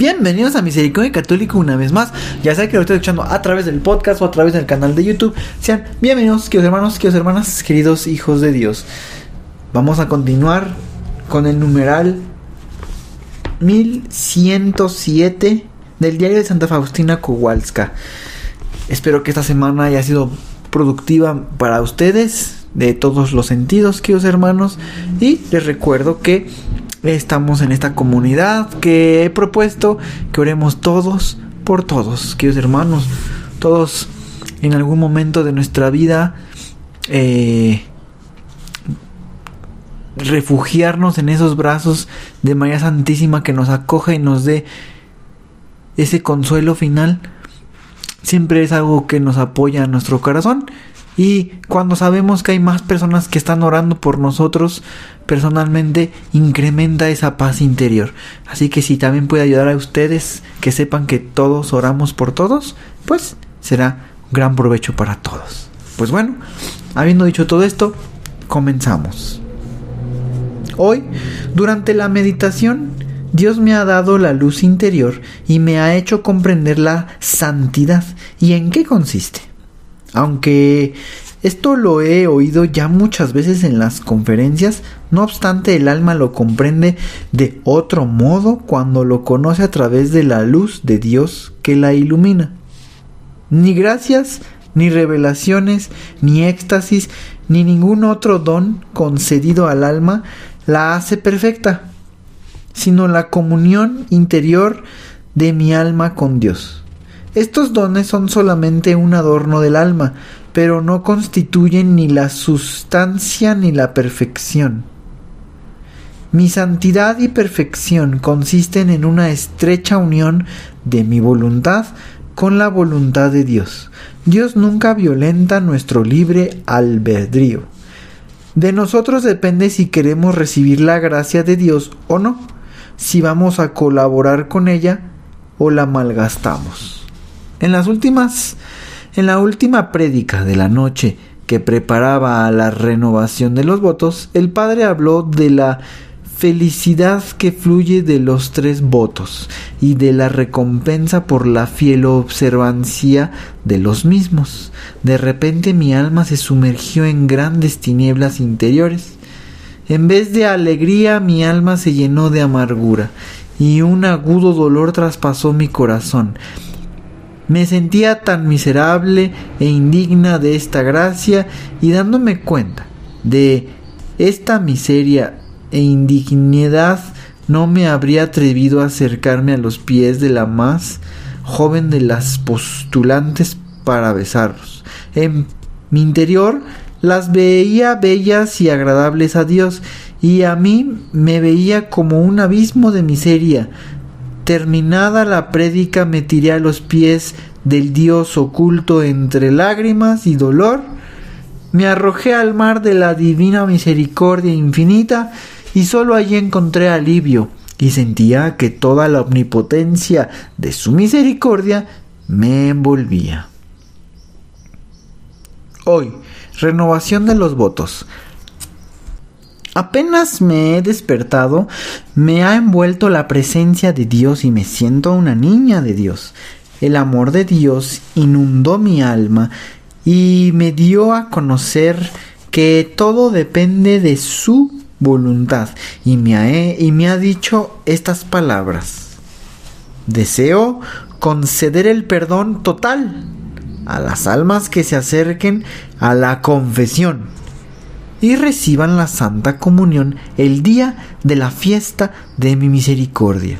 Bienvenidos a Misericordia Católico una vez más. Ya sea que lo estoy escuchando a través del podcast o a través del canal de YouTube. Sean bienvenidos, queridos hermanos, queridos hermanas, queridos hijos de Dios. Vamos a continuar con el numeral 1107 del diario de Santa Faustina Kowalska. Espero que esta semana haya sido productiva para ustedes de todos los sentidos, queridos hermanos. Y les recuerdo que estamos en esta comunidad que he propuesto que oremos todos por todos, queridos hermanos. Todos en algún momento de nuestra vida eh, refugiarnos en esos brazos de María Santísima que nos acoge y nos dé ese consuelo final. Siempre es algo que nos apoya en nuestro corazón y cuando sabemos que hay más personas que están orando por nosotros, personalmente incrementa esa paz interior. Así que si también puede ayudar a ustedes que sepan que todos oramos por todos, pues será gran provecho para todos. Pues bueno, habiendo dicho todo esto, comenzamos. Hoy, durante la meditación, Dios me ha dado la luz interior y me ha hecho comprender la santidad y en qué consiste. Aunque esto lo he oído ya muchas veces en las conferencias, no obstante el alma lo comprende de otro modo cuando lo conoce a través de la luz de Dios que la ilumina. Ni gracias, ni revelaciones, ni éxtasis, ni ningún otro don concedido al alma la hace perfecta, sino la comunión interior de mi alma con Dios. Estos dones son solamente un adorno del alma, pero no constituyen ni la sustancia ni la perfección. Mi santidad y perfección consisten en una estrecha unión de mi voluntad con la voluntad de Dios. Dios nunca violenta nuestro libre albedrío. De nosotros depende si queremos recibir la gracia de Dios o no, si vamos a colaborar con ella o la malgastamos. En las últimas, en la última prédica de la noche que preparaba a la renovación de los votos, el padre habló de la felicidad que fluye de los tres votos y de la recompensa por la fiel observancia de los mismos. De repente mi alma se sumergió en grandes tinieblas interiores. En vez de alegría mi alma se llenó de amargura y un agudo dolor traspasó mi corazón me sentía tan miserable e indigna de esta gracia y dándome cuenta de esta miseria e indignidad no me habría atrevido a acercarme a los pies de la más joven de las postulantes para besarlos. En mi interior las veía bellas y agradables a Dios y a mí me veía como un abismo de miseria, Terminada la prédica me tiré a los pies del Dios oculto entre lágrimas y dolor, me arrojé al mar de la divina misericordia infinita y solo allí encontré alivio y sentía que toda la omnipotencia de su misericordia me envolvía. Hoy, renovación de los votos. Apenas me he despertado, me ha envuelto la presencia de Dios y me siento una niña de Dios. El amor de Dios inundó mi alma y me dio a conocer que todo depende de su voluntad y me ha, y me ha dicho estas palabras. Deseo conceder el perdón total a las almas que se acerquen a la confesión y reciban la Santa Comunión el día de la fiesta de mi misericordia.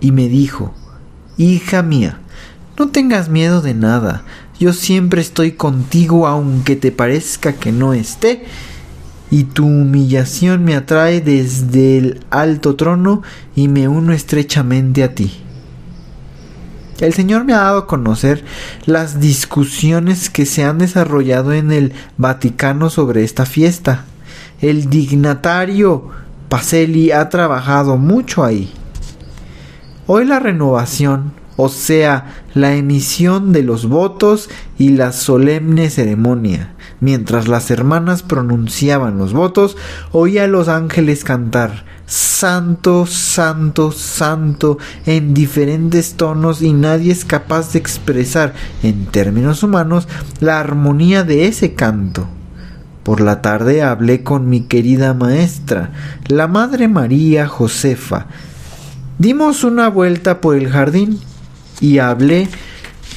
Y me dijo, Hija mía, no tengas miedo de nada, yo siempre estoy contigo aunque te parezca que no esté, y tu humillación me atrae desde el alto trono y me uno estrechamente a ti. El Señor me ha dado a conocer las discusiones que se han desarrollado en el Vaticano sobre esta fiesta. El dignatario Pacelli ha trabajado mucho ahí. Hoy la renovación, o sea, la emisión de los votos y la solemne ceremonia. Mientras las hermanas pronunciaban los votos, oía a los ángeles cantar Santo, Santo, Santo en diferentes tonos y nadie es capaz de expresar en términos humanos la armonía de ese canto. Por la tarde hablé con mi querida maestra, la Madre María Josefa. Dimos una vuelta por el jardín y hablé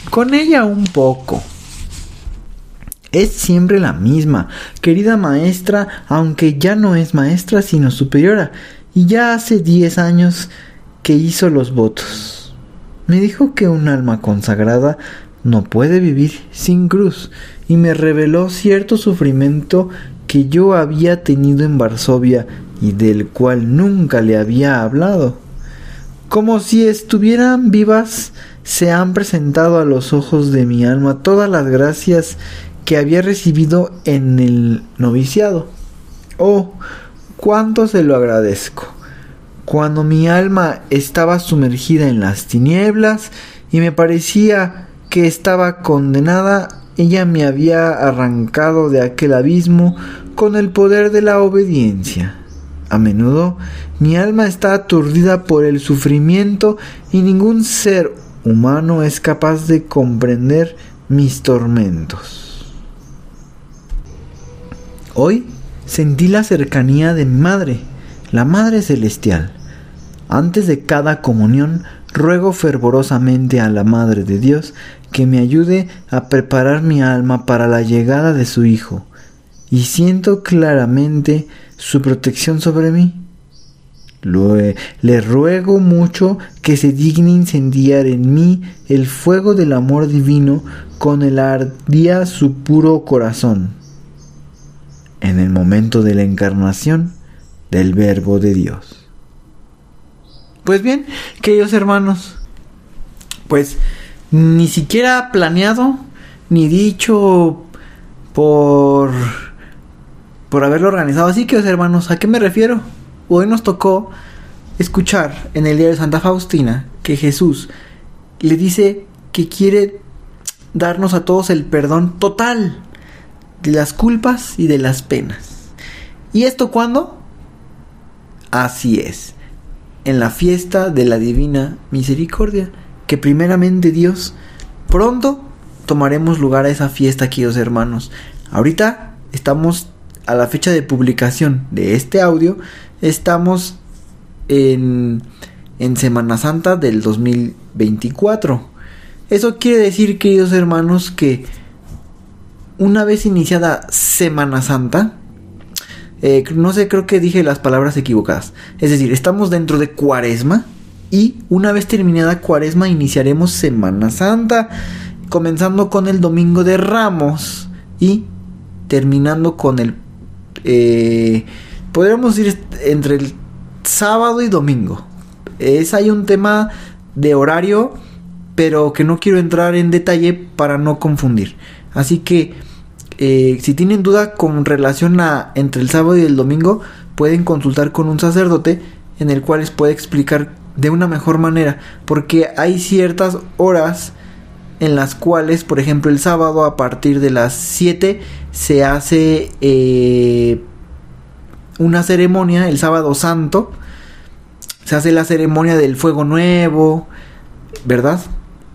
con ella un poco. Es siempre la misma, querida maestra, aunque ya no es maestra sino superiora, y ya hace diez años que hizo los votos. Me dijo que un alma consagrada no puede vivir sin cruz y me reveló cierto sufrimiento que yo había tenido en Varsovia y del cual nunca le había hablado. Como si estuvieran vivas, se han presentado a los ojos de mi alma todas las gracias que había recibido en el noviciado. Oh, cuánto se lo agradezco. Cuando mi alma estaba sumergida en las tinieblas y me parecía que estaba condenada, ella me había arrancado de aquel abismo con el poder de la obediencia. A menudo mi alma está aturdida por el sufrimiento y ningún ser humano es capaz de comprender mis tormentos. Hoy sentí la cercanía de mi madre, la Madre Celestial. Antes de cada comunión, ruego fervorosamente a la Madre de Dios que me ayude a preparar mi alma para la llegada de su Hijo, y siento claramente su protección sobre mí. Le ruego mucho que se digne incendiar en mí el fuego del amor divino con el ardía su puro corazón en el momento de la encarnación del Verbo de Dios. Pues bien, queridos hermanos, pues ni siquiera planeado ni dicho por por haberlo organizado así, queridos hermanos, ¿a qué me refiero? Hoy nos tocó escuchar en el día de Santa Faustina que Jesús le dice que quiere darnos a todos el perdón total de las culpas y de las penas. ¿Y esto cuándo? Así es, en la fiesta de la Divina Misericordia, que primeramente Dios, pronto tomaremos lugar a esa fiesta, queridos hermanos. Ahorita estamos a la fecha de publicación de este audio, estamos en, en Semana Santa del 2024. Eso quiere decir, queridos hermanos, que una vez iniciada Semana Santa, eh, no sé, creo que dije las palabras equivocadas. Es decir, estamos dentro de Cuaresma y una vez terminada Cuaresma iniciaremos Semana Santa, comenzando con el Domingo de Ramos y terminando con el... Eh, podríamos ir entre el sábado y domingo. Es hay un tema de horario, pero que no quiero entrar en detalle para no confundir. Así que eh, si tienen duda con relación a entre el sábado y el domingo, pueden consultar con un sacerdote en el cual les puede explicar de una mejor manera, porque hay ciertas horas en las cuales, por ejemplo, el sábado a partir de las 7 se hace eh, una ceremonia, el sábado santo, se hace la ceremonia del fuego nuevo, ¿verdad?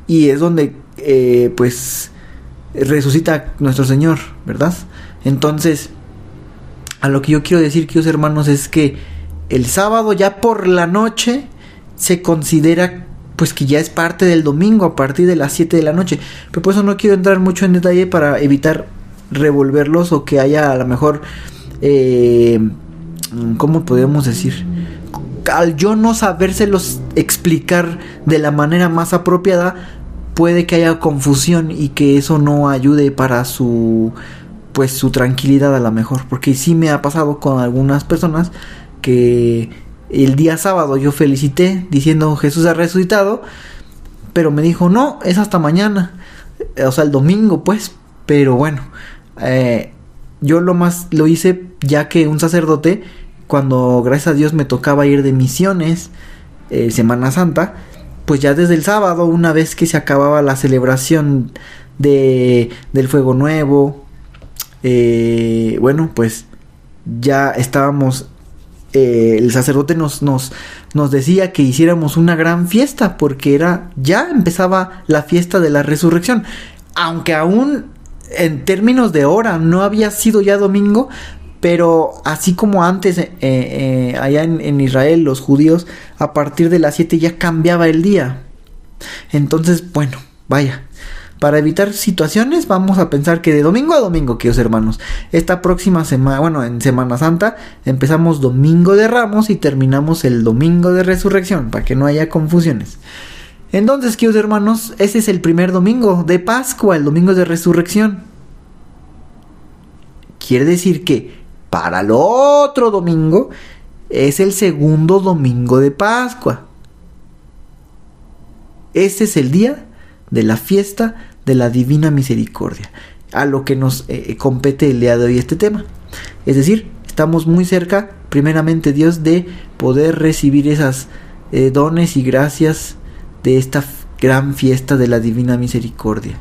Y es donde, eh, pues, resucita nuestro Señor, ¿verdad? Entonces, a lo que yo quiero decir, queridos hermanos, es que el sábado ya por la noche se considera pues que ya es parte del domingo a partir de las 7 de la noche. Pero por eso no quiero entrar mucho en detalle para evitar revolverlos o que haya a lo mejor, eh, ¿cómo podemos decir? Al yo no sabérselos explicar de la manera más apropiada, puede que haya confusión y que eso no ayude para su pues su tranquilidad a lo mejor. Porque sí me ha pasado con algunas personas que el día sábado yo felicité diciendo Jesús ha resucitado, pero me dijo no, es hasta mañana, o sea, el domingo pues, pero bueno, eh, yo lo más lo hice ya que un sacerdote, cuando gracias a Dios me tocaba ir de misiones, eh, Semana Santa, pues ya desde el sábado, una vez que se acababa la celebración de, del Fuego Nuevo, eh, bueno, pues ya estábamos, eh, el sacerdote nos, nos, nos decía que hiciéramos una gran fiesta, porque era, ya empezaba la fiesta de la resurrección, aunque aún en términos de hora no había sido ya domingo, pero así como antes eh, eh, allá en, Israel los judíos a partir de las 7 ya cambiaba el día. Entonces, bueno, vaya. Para evitar situaciones, vamos a pensar que de domingo a domingo, queridos hermanos, esta próxima semana, bueno, en Semana Santa, empezamos domingo de Ramos y terminamos el domingo de Resurrección, para que no haya confusiones. Entonces, queridos hermanos, ese es el primer domingo de Pascua, el domingo de Resurrección. Quiere decir que para el otro domingo es el segundo domingo de Pascua. Ese es el día de la fiesta de la Divina Misericordia, a lo que nos eh, eh, compete el día de hoy este tema. Es decir, estamos muy cerca, primeramente Dios, de poder recibir esas eh, dones y gracias de esta gran fiesta de la Divina Misericordia.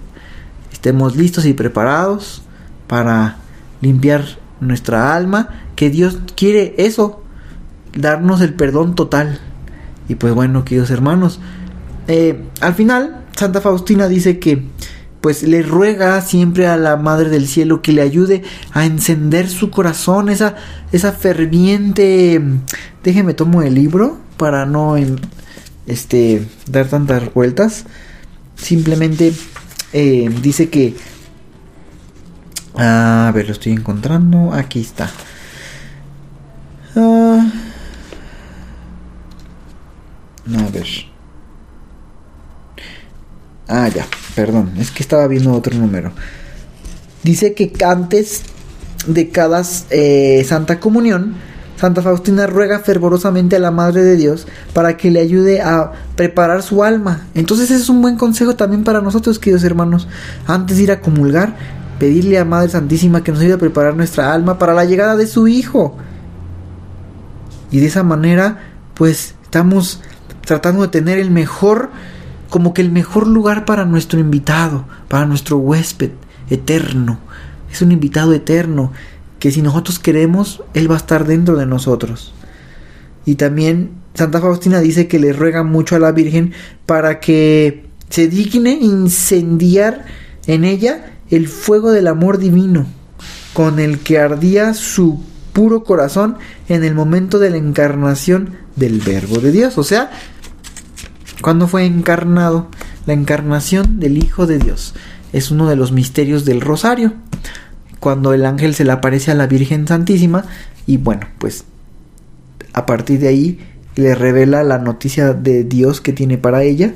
Estemos listos y preparados para limpiar nuestra alma, que Dios quiere eso, darnos el perdón total. Y pues bueno, queridos hermanos, eh, al final Santa Faustina dice que pues le ruega siempre a la Madre del Cielo que le ayude a encender su corazón, esa, esa ferviente... Déjeme tomo el libro para no este, dar tantas vueltas. Simplemente eh, dice que a ver, lo estoy encontrando. Aquí está. Ah. a ver. Ah, ya, perdón. Es que estaba viendo otro número. Dice que antes de cada eh, Santa Comunión, Santa Faustina ruega fervorosamente a la Madre de Dios para que le ayude a preparar su alma. Entonces ese es un buen consejo también para nosotros, queridos hermanos. Antes de ir a comulgar, pedirle a Madre Santísima que nos ayude a preparar nuestra alma para la llegada de su Hijo. Y de esa manera, pues estamos tratando de tener el mejor, como que el mejor lugar para nuestro invitado, para nuestro huésped eterno. Es un invitado eterno que si nosotros queremos, Él va a estar dentro de nosotros. Y también Santa Faustina dice que le ruega mucho a la Virgen para que se digne incendiar en ella el fuego del amor divino con el que ardía su puro corazón en el momento de la encarnación del Verbo de Dios. O sea, cuando fue encarnado, la encarnación del Hijo de Dios. Es uno de los misterios del rosario. Cuando el ángel se le aparece a la Virgen Santísima y bueno, pues a partir de ahí le revela la noticia de Dios que tiene para ella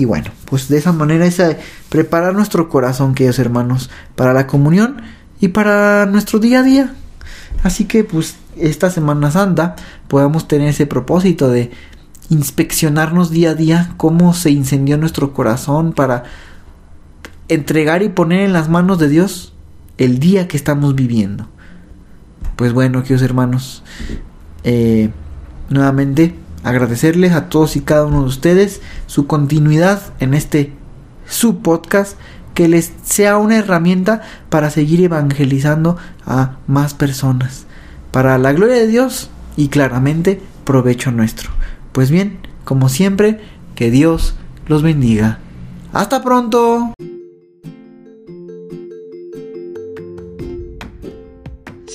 y bueno, pues de esa manera es eh, preparar nuestro corazón, queridos hermanos, para la comunión y para nuestro día a día. Así que pues esta Semana Santa podamos tener ese propósito de inspeccionarnos día a día cómo se incendió nuestro corazón para entregar y poner en las manos de Dios el día que estamos viviendo. Pues bueno, queridos hermanos, eh, nuevamente agradecerles a todos y cada uno de ustedes su continuidad en este su podcast que les sea una herramienta para seguir evangelizando a más personas para la gloria de Dios y claramente provecho nuestro. Pues bien, como siempre, que Dios los bendiga. Hasta pronto.